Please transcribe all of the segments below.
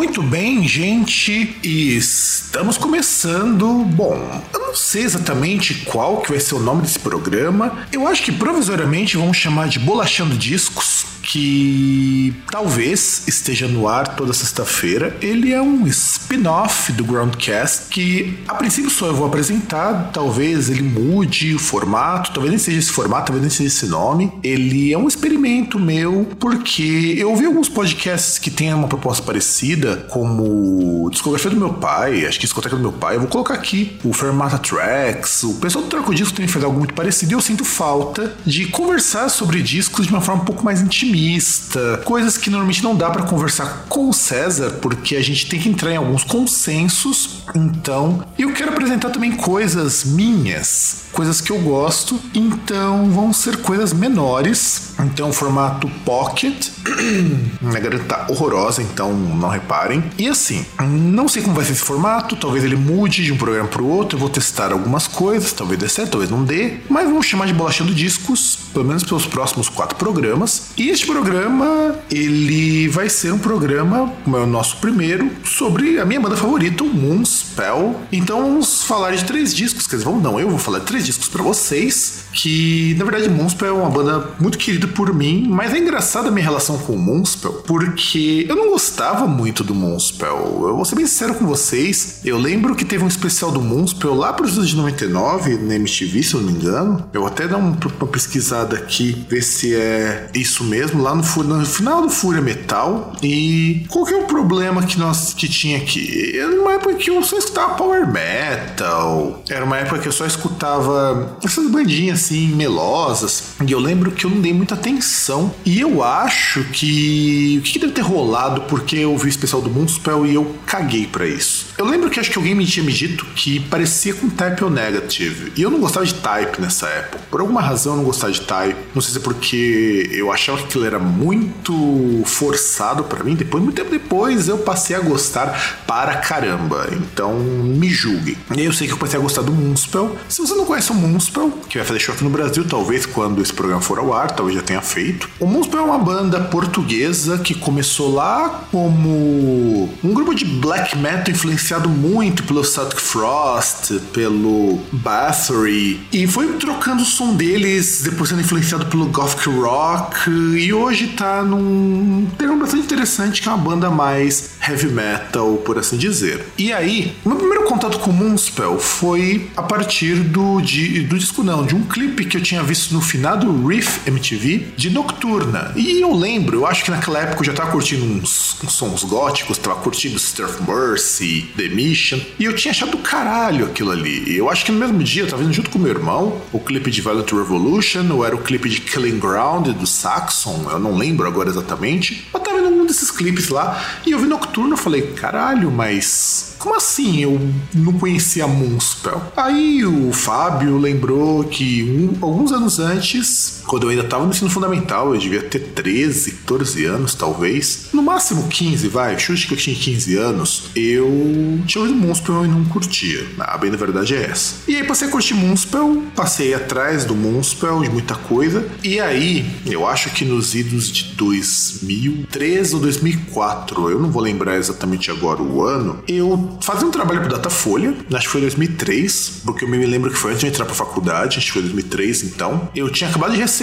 Muito bem, gente, e estamos começando. Bom, eu não sei exatamente qual que vai ser o nome desse programa. Eu acho que provisoriamente vamos chamar de Bolachando Discos que talvez esteja no ar toda sexta-feira. Ele é um spin-off do Groundcast que a princípio só eu vou apresentar, talvez ele mude o formato, talvez nem seja esse formato, talvez nem seja esse nome. Ele é um experimento meu porque eu ouvi alguns podcasts que têm uma proposta parecida, como Discografia do meu pai, acho que Discoteca do meu pai, eu vou colocar aqui o Fermata Tracks, o pessoal do Troco Disco também faz algo muito parecido e eu sinto falta de conversar sobre discos de uma forma um pouco mais intimista coisas que normalmente não dá para conversar com o César, porque a gente tem que entrar em alguns consensos. Então, eu quero apresentar também coisas minhas, coisas que eu gosto, então vão ser coisas menores. Então, formato pocket. Minha garganta tá horrorosa, então não reparem. E assim, não sei como vai ser esse formato, talvez ele mude de um programa para o outro. Eu vou testar algumas coisas, talvez dê certo, talvez não dê, mas vamos chamar de bolachando discos, pelo menos pelos próximos quatro programas. E este programa, ele vai ser um programa, como é o nosso primeiro, sobre a minha banda favorita, o Moonspell. Então vamos falar de três discos, quer dizer, vamos não, eu vou falar de três discos para vocês, que na verdade Moonspell é uma banda muito querida por mim, mas é engraçada a minha relação com o Moonspell, porque eu não gostava muito do Moonspell. Eu vou ser bem sincero com vocês, eu lembro que teve um especial do Moonspell lá para os anos de 99, na MTV, se eu não me engano. Eu até dar uma pesquisada aqui, ver se é isso mesmo lá no, no, final do Fúria Metal. E qual que é o problema que nós que tinha aqui? Era uma época que eu só escutava power metal. Era uma época que eu só escutava essas bandinhas assim melosas. E eu lembro que eu não dei muita atenção. E eu acho que o que, que deve ter rolado porque eu vi o especial do Moonspell e eu caguei para isso. Eu lembro que acho que alguém me tinha me dito que parecia com Type ou Negative. E eu não gostava de Type nessa época. Por alguma razão eu não gostava de Type. Não sei se é porque eu achava que aquilo era muito forçado para mim. Depois, muito tempo depois, eu passei a gostar para caramba. Então, me julguem. Eu sei que eu passei a gostar do Moonspell. Se você não conhece o Moonspell, que vai fazer show aqui no Brasil, talvez quando esse programa for ao ar, talvez já tenha feito. O Moonspell é uma banda portuguesa que começou lá como um grupo de black metal influenciado muito pelo Celtic Frost, pelo Bathory, e foi trocando o som deles, depois sendo influenciado pelo Gothic Rock, e hoje tá num termo bastante interessante, que é uma banda mais heavy metal, por assim dizer. E aí, meu primeiro contato com Moonspell foi a partir do, de, do disco, não, de um clipe que eu tinha visto no final do Riff MTV de Nocturna. E eu lembro, eu acho que naquela época eu já tava curtindo uns, uns sons góticos, tava curtindo of Mercy, The Mission, e eu tinha achado do caralho aquilo ali. Eu acho que no mesmo dia eu tava vendo junto com meu irmão o clipe de Violent Revolution, ou era o clipe de Killing Ground do Saxon, eu não lembro agora exatamente. Eu tava vendo um desses clipes lá e eu vi Nocturno, eu falei, caralho, mas como assim eu não conhecia Moonspell? Aí o Fábio lembrou que um, alguns anos antes, quando eu ainda estava no ensino fundamental, eu devia ter 13, 14 anos talvez, no máximo 15, vai, chute que eu tinha 15 anos, eu tinha ouvido Moonspell e não curtia. A bem da verdade é essa. E aí passei a curtir Moonspell, passei atrás do Moonspell de muita coisa, e aí eu acho que nos idos de 2003 ou 2004, eu não vou lembrar exatamente agora o ano, eu fazia um trabalho pro Datafolha, acho que foi 2003, porque eu me lembro que foi antes de entrar pra faculdade, acho que foi 2003 então. Eu tinha acabado de receber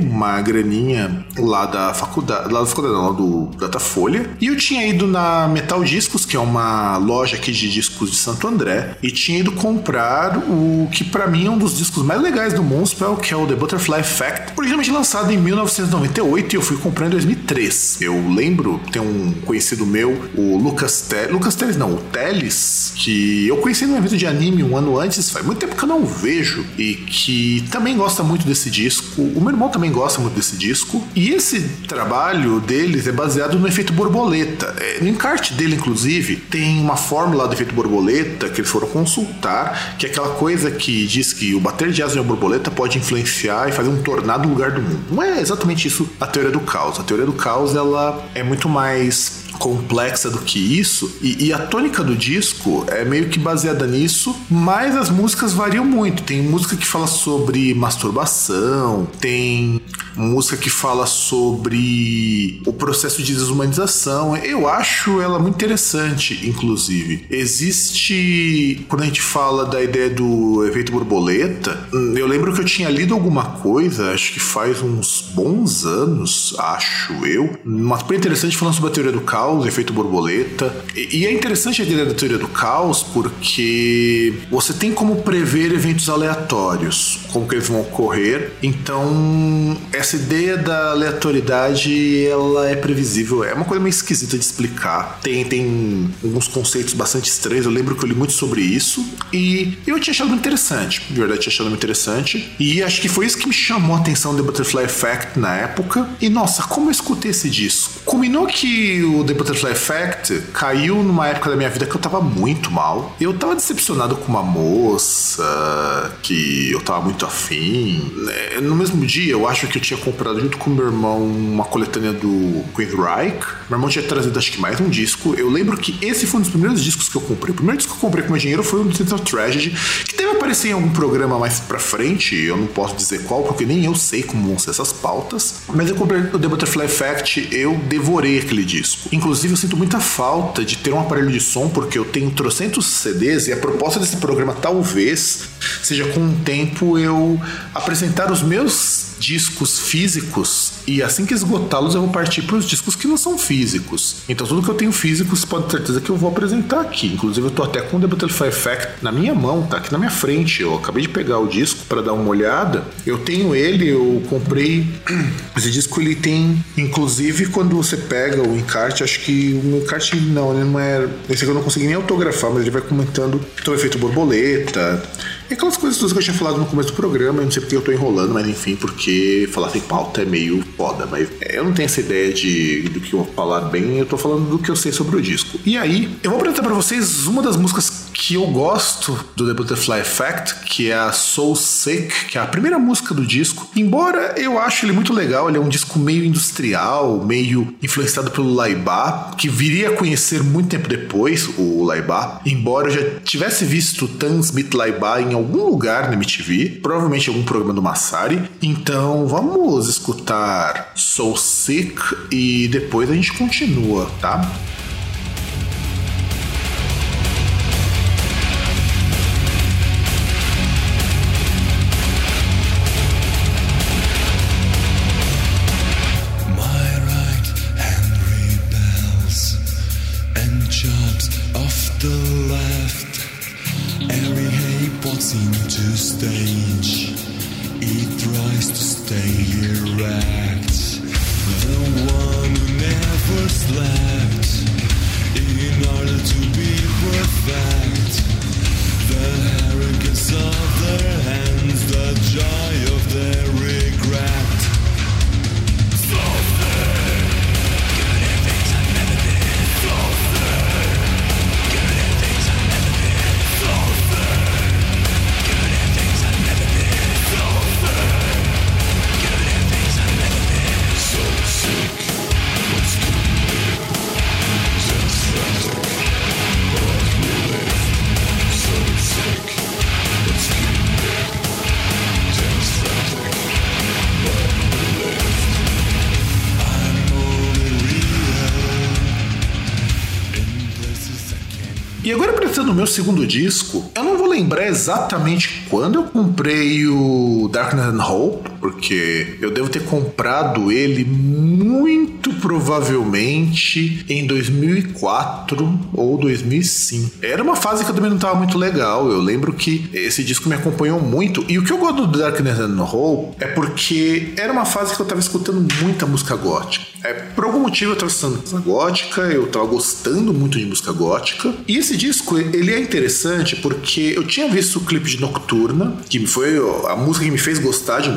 uma graninha lá da faculdade, lá da faculdade não, lá do Datafolha, e eu tinha ido na Metal Discos, que é uma loja aqui de discos de Santo André, e tinha ido comprar o que para mim é um dos discos mais legais do Moonspell, que é o The Butterfly Effect, originalmente lançado em 1998 e eu fui comprar em 2003. Eu lembro, tem um conhecido meu, o Lucas Teles, Lucas Teles não, o Teles, que eu conheci num evento de anime um ano antes, faz muito tempo que eu não vejo, e que também gosta muito desse disco. O meu irmão também gosta muito desse disco. E esse trabalho deles é baseado no efeito borboleta. É, no encarte dele, inclusive, tem uma fórmula do efeito borboleta que eles foram consultar, que é aquela coisa que diz que o bater de asas em uma borboleta pode influenciar e fazer um tornado no lugar do mundo. Não é exatamente isso a teoria do caos. A teoria do caos ela é muito mais complexa do que isso, e, e, a tônica do disco é meio que baseada nisso, mas as músicas variam muito. Tem música que fala sobre masturbação, tem música que fala sobre o processo de desumanização. Eu acho ela muito interessante, inclusive. Existe, quando a gente fala da ideia do efeito borboleta, hum, eu lembro que eu tinha lido alguma coisa, acho que faz uns bons anos, acho eu, uma coisa interessante falando sobre a teoria do caos, efeito borboleta. E é interessante a ideia da teoria do caos porque você tem como prever eventos aleatórios, como que eles vão ocorrer. Então, essa ideia da aleatoriedade, ela é previsível. É uma coisa meio esquisita de explicar. Tem, tem alguns conceitos bastante estranhos. Eu lembro que eu li muito sobre isso e eu tinha achado muito interessante. De verdade, tinha achado muito interessante. E acho que foi isso que me chamou a atenção do Butterfly Effect na época. E nossa, como eu escutei esse disco. Combinou que o The Butterfly Effect caiu numa época da minha vida que eu tava muito mal. Eu tava decepcionado com uma moça que eu tava muito afim. É, no mesmo dia, eu acho que eu tinha comprado junto com meu irmão uma coletânea do Reich. Meu irmão tinha trazido acho que mais um disco. Eu lembro que esse foi um dos primeiros discos que eu comprei. O primeiro disco que eu comprei com meu dinheiro foi o Central Tragedy, que deve aparecer em algum programa mais pra frente. Eu não posso dizer qual, porque nem eu sei como vão ser essas pautas. Mas eu comprei o The Butterfly Effect, eu devorei aquele disco. Inclusive, eu sinto muita falta de ter um aparelho de som, porque eu tenho trocentos CDs e a proposta desse programa talvez seja com o tempo eu apresentar os meus discos físicos e assim que esgotá-los eu vou partir para os discos que não são físicos. Então tudo que eu tenho físico, você pode ter certeza que eu vou apresentar aqui. Inclusive eu tô até com o The Butterfly Effect na minha mão, tá aqui na minha frente. Eu acabei de pegar o disco para dar uma olhada. Eu tenho ele, eu comprei esse disco ele tem inclusive quando você pega o encarte, acho que o encarte não, ele não é, esse aqui eu não consegui nem autografar, mas ele vai comentando todo o efeito borboleta, e aquelas coisas que eu tinha falado no começo do programa, eu não sei porque eu tô enrolando, mas enfim, porque falar sem pauta é meio foda, mas eu não tenho essa ideia de do que eu vou falar bem, eu tô falando do que eu sei sobre o disco. E aí, eu vou apresentar para vocês uma das músicas que eu gosto do The Butterfly Effect, que é a Soul Sick, que é a primeira música do disco. Embora eu ache ele muito legal, ele é um disco meio industrial, meio influenciado pelo Laibá, que viria a conhecer muito tempo depois o Laibá. Embora eu já tivesse visto Tan Smith Laibá em algum lugar na MTV, provavelmente algum programa do Massari. Então vamos escutar Soul Sick e depois a gente continua, tá? No meu segundo disco, eu não vou lembrar exatamente quando eu comprei o Darkness and Hope, porque eu devo ter comprado ele muito provavelmente em 2004 ou 2005. Era uma fase que eu também não estava muito legal. Eu lembro que esse disco me acompanhou muito. E o que eu gosto do Darkness and Hope é porque era uma fase que eu estava escutando muita música gótica. É, por algum motivo eu estava escutando música gótica, eu estava gostando muito de música gótica. E esse disco, ele é interessante porque eu tinha visto o clipe de Nocturna, que foi a música que me fez gostar de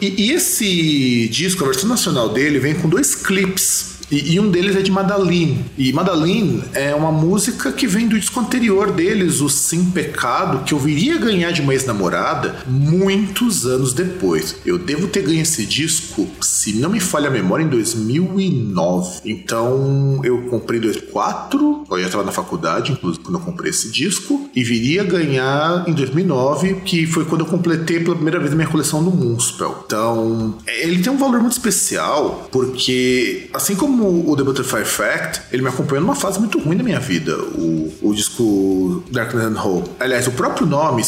E, e esse disco, a versão nacional dele, vem com dois clipes E, e, um deles é de Madalene. E Madalene é uma música que vem do disco anterior deles, o Sim Pecado, que eu viria ganhar de uma ex-namorada muitos anos depois. Eu devo ter ganho esse disco, se não me falha a memória, em 2009. Então eu comprei em 2004, eu já estava na faculdade, inclusive, quando eu comprei esse disco, e viria ganhar em 2009, que foi quando eu completei pela primeira vez a minha coleção do Moonspell. Então, ele tem um valor muito especial, porque assim como o The Butterfly Fact, ele me acompanhou numa fase muito ruim da minha vida, o, o disco Darkness and Hope. Aliás, o próprio nome,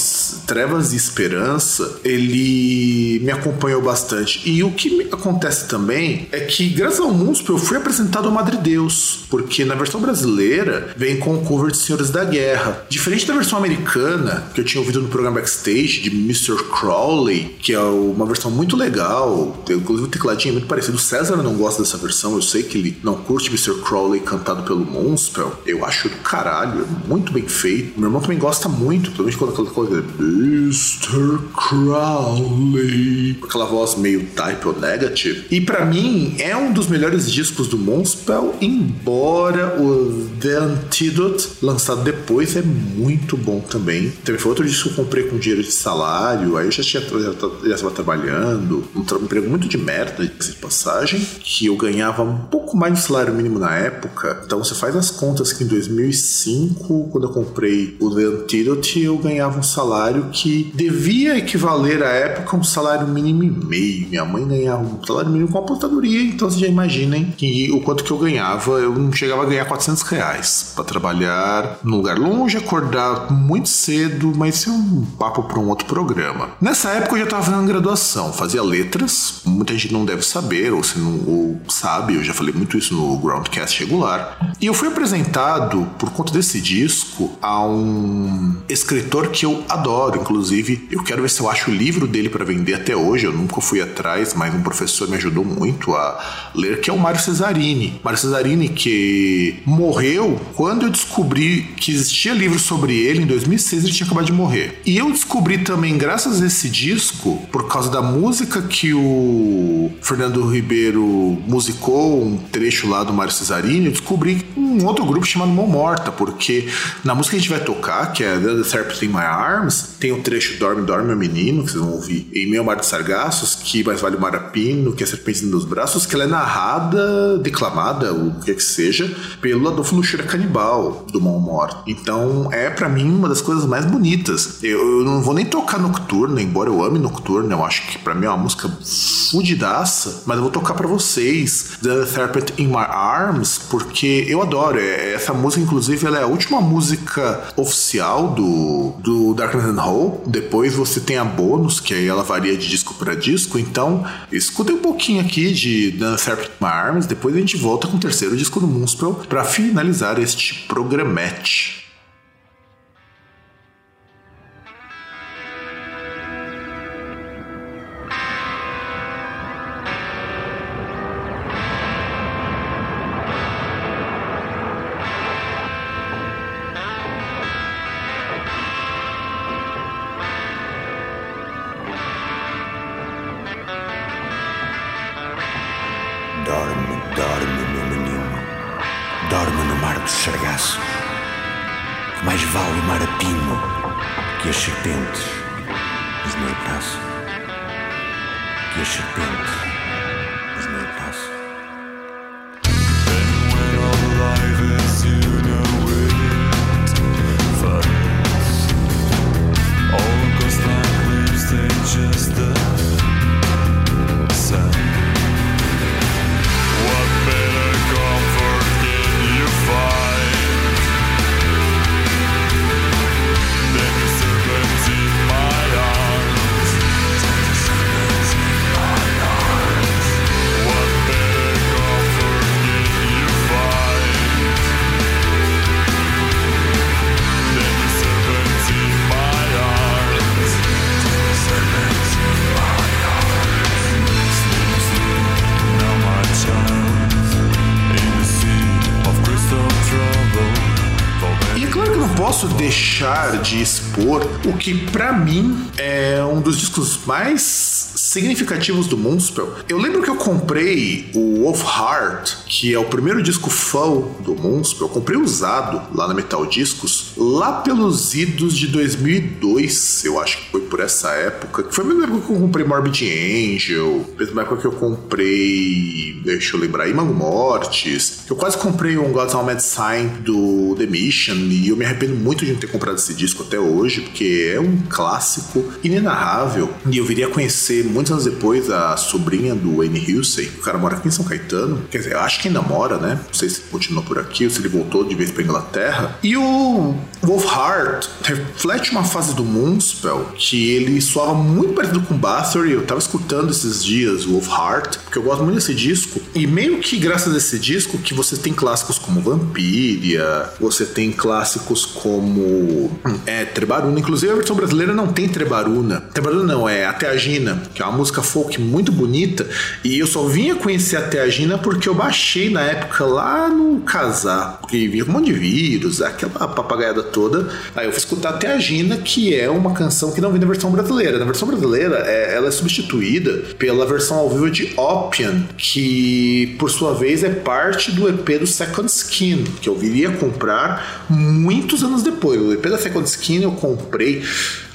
Trevas e Esperança, ele me acompanhou bastante. E o que acontece também é que, graças ao Moonspell, eu fui apresentado ao Madre Deus, porque na versão brasileira vem com o cover de Senhores da Guerra. Diferente da versão americana, que eu tinha ouvido no programa Backstage, de Mr. Crowley, que é uma versão muito legal, inclusive o tecladinho é muito parecido. O César não gosta dessa versão, eu sei que ele não curte Mr. Crowley cantado pelo Moonspell. Eu acho do caralho, é muito bem feito. Meu irmão também gosta muito, principalmente quando aquela coisa Mr. Crowley, aquela voz meio type ou negative. E para mim é um dos melhores discos do Moonspell, embora o The Antidote, lançado depois, é muito bom também. Também foi outro disco que eu comprei com dinheiro de salário, aí eu já tinha já estava trabalhando, tra um emprego muito de merda, de passagem, que eu ganhava um pouco mais do salário mínimo na época. Então você faz as contas que em 2005, quando eu comprei o The Antidote, eu ganhava um salário que devia equivaler à época a um salário mínimo e meio. Minha mãe ganhava um salário mínimo com aposentadoria, então vocês já imaginem que o quanto que eu ganhava. Eu não chegava a ganhar 400 reais para trabalhar num lugar longe, acordar muito cedo, mas isso é um papo para um outro programa. Nessa época eu já estava fazendo graduação, fazia letras, muita gente não deve saber, ou se não ou sabe, eu já falei muito isso no Groundcast regular. E eu fui apresentado, por conta desse disco, a um escritor que eu adoro, inclusive. Eu quero ver se eu acho o livro dele para vender até hoje. Eu nunca fui atrás, mas um professor me ajudou muito a ler, que é o Mário Cesarini. Mário Cesarini, que morreu quando eu descobri que existia livro sobre ele, em 2006 ele tinha acabado de morrer. E eu descobri também, graças a esse disco, por causa da música que o Fernando Ribeiro musicou, um trecho lá do Mário Cesarini, eu descobri um outro grupo chamado Mão Morta, porque na música que a gente vai tocar, que é The Serpent in My Arms, tem o trecho Dorme, Dorme, meu menino, que vocês vão ouvir em Meio Mar de Sargassos, que mais vale o Marapino, que é a Serpente nos Braços, que ela é narrada, declamada, o que é que seja, pelo Adolfo Luxura Canibal, do Mão Morta. Então é para mim uma das coisas mais bonitas. Eu, eu, não vou nem tocar Nocturna, embora eu ame Nocturna, eu acho que para mim é uma música fudidaça, mas eu vou tocar para vocês The Serpent in My Arms, porque eu adoro. É, essa música, inclusive, ela é a última música oficial do, do Darkness and Hope. Depois você tem a bônus, que aí ela varia de disco para disco. Então, escutem um pouquinho aqui de The Serpent in My Arms, depois a gente volta com o terceiro disco do Moonspell para finalizar este programete. de sargaço. Que mais vale o mar a pino que as serpentes, os meus braços, que as serpentes. Deixar de expor o que para mim é um dos discos mais significativos do Moonspell. Eu lembro que eu comprei o Wolf Heart, que é o primeiro disco full do Moonspell. Eu comprei usado lá na Metal Discos, lá pelos idos de 2002, eu acho que foi por essa época. Que foi a mesma época que eu comprei Morbid Angel, mesma época que eu comprei, deixa eu lembrar, Imago Mortis. Eu quase comprei um God's Mad Sign do The Mission e eu me arrependo muito de não ter comprado esse disco até hoje, porque é um clássico inenarrável. E eu viria a conhecer muitos anos depois a sobrinha do Wayne Husey. O cara mora aqui em São Caetano. Quer dizer, eu acho que ainda mora, né? Não sei se continuou por aqui ou se ele voltou de vez pra Inglaterra. E o Wolfheart reflete uma fase do Moonspell que ele soava muito parecido com Bathory. Eu tava escutando esses dias Wolfheart, porque eu gosto muito desse disco. E meio que graças a esse disco que você tem clássicos como Vampiria, você tem clássicos como é, Trebaruna. Inclusive a versão brasileira não tem Trebaruna. Trebaruna não, é Até a Gina, que é uma música folk muito bonita. E eu só vinha conhecer Até a Gina porque eu baixei na época lá no Casar, porque vinha com um monte de vírus, aquela papagaiada toda. Aí eu fui escutar Até a Gina, que é uma canção que não vem na versão brasileira. Na versão brasileira, é, ela é substituída pela versão ao vivo de Opium, que por sua vez é parte do EP do Second Skin, que eu viria comprar muitos anos depois. O EP da Second Skin eu comprei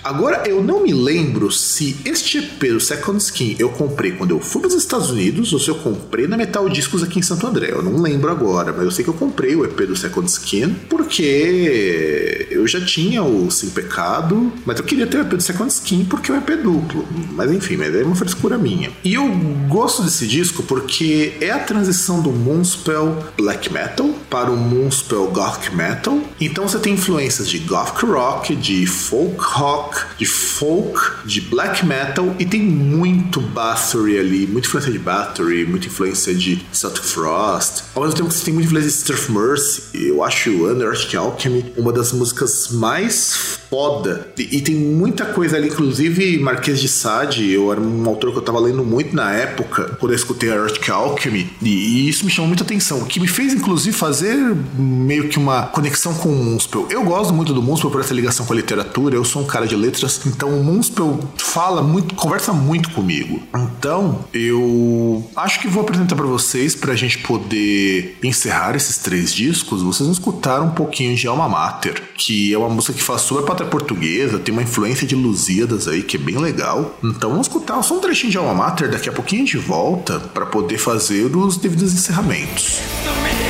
Agora, eu não me lembro se este EP, o Second Skin, eu comprei quando eu fui para os Estados Unidos ou se eu comprei na Metal Discos aqui em Santo André. Eu não lembro agora, mas eu sei que eu comprei o EP do Second Skin porque eu já tinha o Sim Pecado, mas eu queria ter o EP do Second Skin porque é o EP duplo. Mas enfim, mas é uma frescura minha. E eu gosto desse disco porque é a transição do Moonspell Black Metal para o Moonspell Gothic Metal. Então você tem influências de Gothic Rock, de Folk Rock rock, de folk, de black metal e tem muito Bathory ali, muita influência de Bathory, muita influência de Celtic Frost. Ao mesmo tempo que você tem muita influência de Strife Mercy, eu acho Underarctic Alchemy uma das músicas mais foda. E, e, tem muita coisa ali, inclusive Marquês de Sade, eu era um autor que eu tava lendo muito na época, quando eu escutei Arctic Alchemy, e, e, isso me chamou muita atenção, o que me fez inclusive fazer meio que uma conexão com o Munspel. Eu gosto muito do Munspel por essa ligação com a literatura, eu sou um cara de letras, então o Munspel fala muito, conversa muito comigo. Então, eu acho que vou apresentar para vocês pra gente poder encerrar esses três discos, vocês vão escutar um pouquinho de Alma Mater, que é uma música que fala sobre a portuguesa, tem uma influência de Lusíadas aí que é bem legal. Então vamos escutar só um trechinho de Alma Mater, daqui a pouquinho a gente volta para poder fazer os devidos encerramentos. programa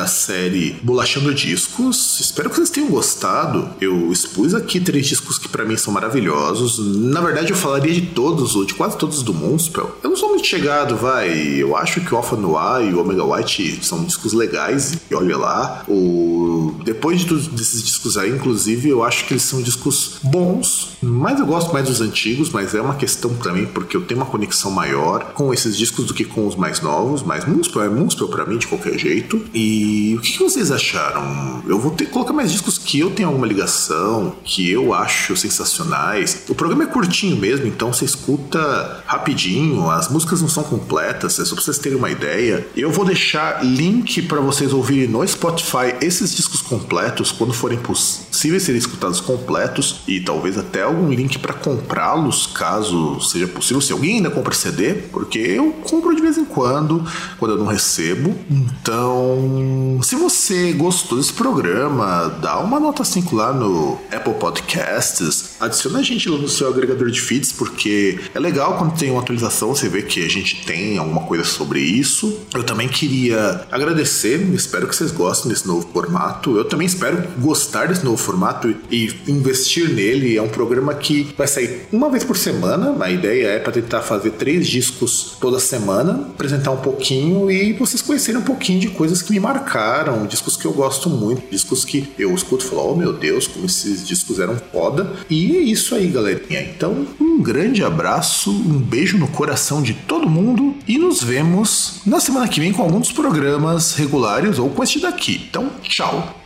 da série Bolachando Discos. Espero que vocês tenham gostado. Eu expus aqui três discos que para mim são maravilhosos. Na verdade, eu falaria de todos, ou de quase todos do Moonspell. Eu não sou muito chegado, vai. Eu acho que o Alpha Noir e o Omega White são discos legais. E olha lá. O... Depois de discos aí, inclusive, eu acho que eles são discos bons. Mas eu gosto mais dos antigos, mas é uma questão também, porque eu tenho uma conexão maior com esses discos do que com os mais novos. Mas Moonspell é Moonspell pra mim, de qualquer jeito. E o que vocês acharam? Eu vou ter que colocar mais discos que eu tenho alguma ligação, que eu acho sensacionais. O programa é curtinho mesmo, então você escuta rapidinho, as músicas não são completas, é só pra vocês terem uma ideia. Eu vou deixar link para vocês ouvirem no Spotify esses discos completos, quando forem possíveis serem escutados completos, e talvez até algum link para comprá-los, caso seja possível. Se alguém ainda compra CD, porque eu compro de vez em quando, quando eu não recebo. Então, se você gostou desse programa, dá uma nota 5 lá no Apple Podcasts adiciona a gente no seu agregador de feeds, porque é legal quando tem uma atualização, você vê que a gente tem alguma coisa sobre isso. Eu também queria agradecer, espero que vocês gostem desse novo formato. Eu também espero gostar desse novo formato e investir nele. É um programa que vai sair uma vez por semana. A ideia é para tentar fazer três discos toda semana, apresentar um pouquinho e vocês conhecerem um pouquinho de coisas que me marcaram, discos que eu gosto muito, discos que eu escuto e falo, oh meu Deus, como esses discos eram foda. E é isso aí, galerinha. Então, um grande abraço, um beijo no coração de todo mundo e nos vemos na semana que vem com alguns programas regulares ou com este daqui. Então, tchau!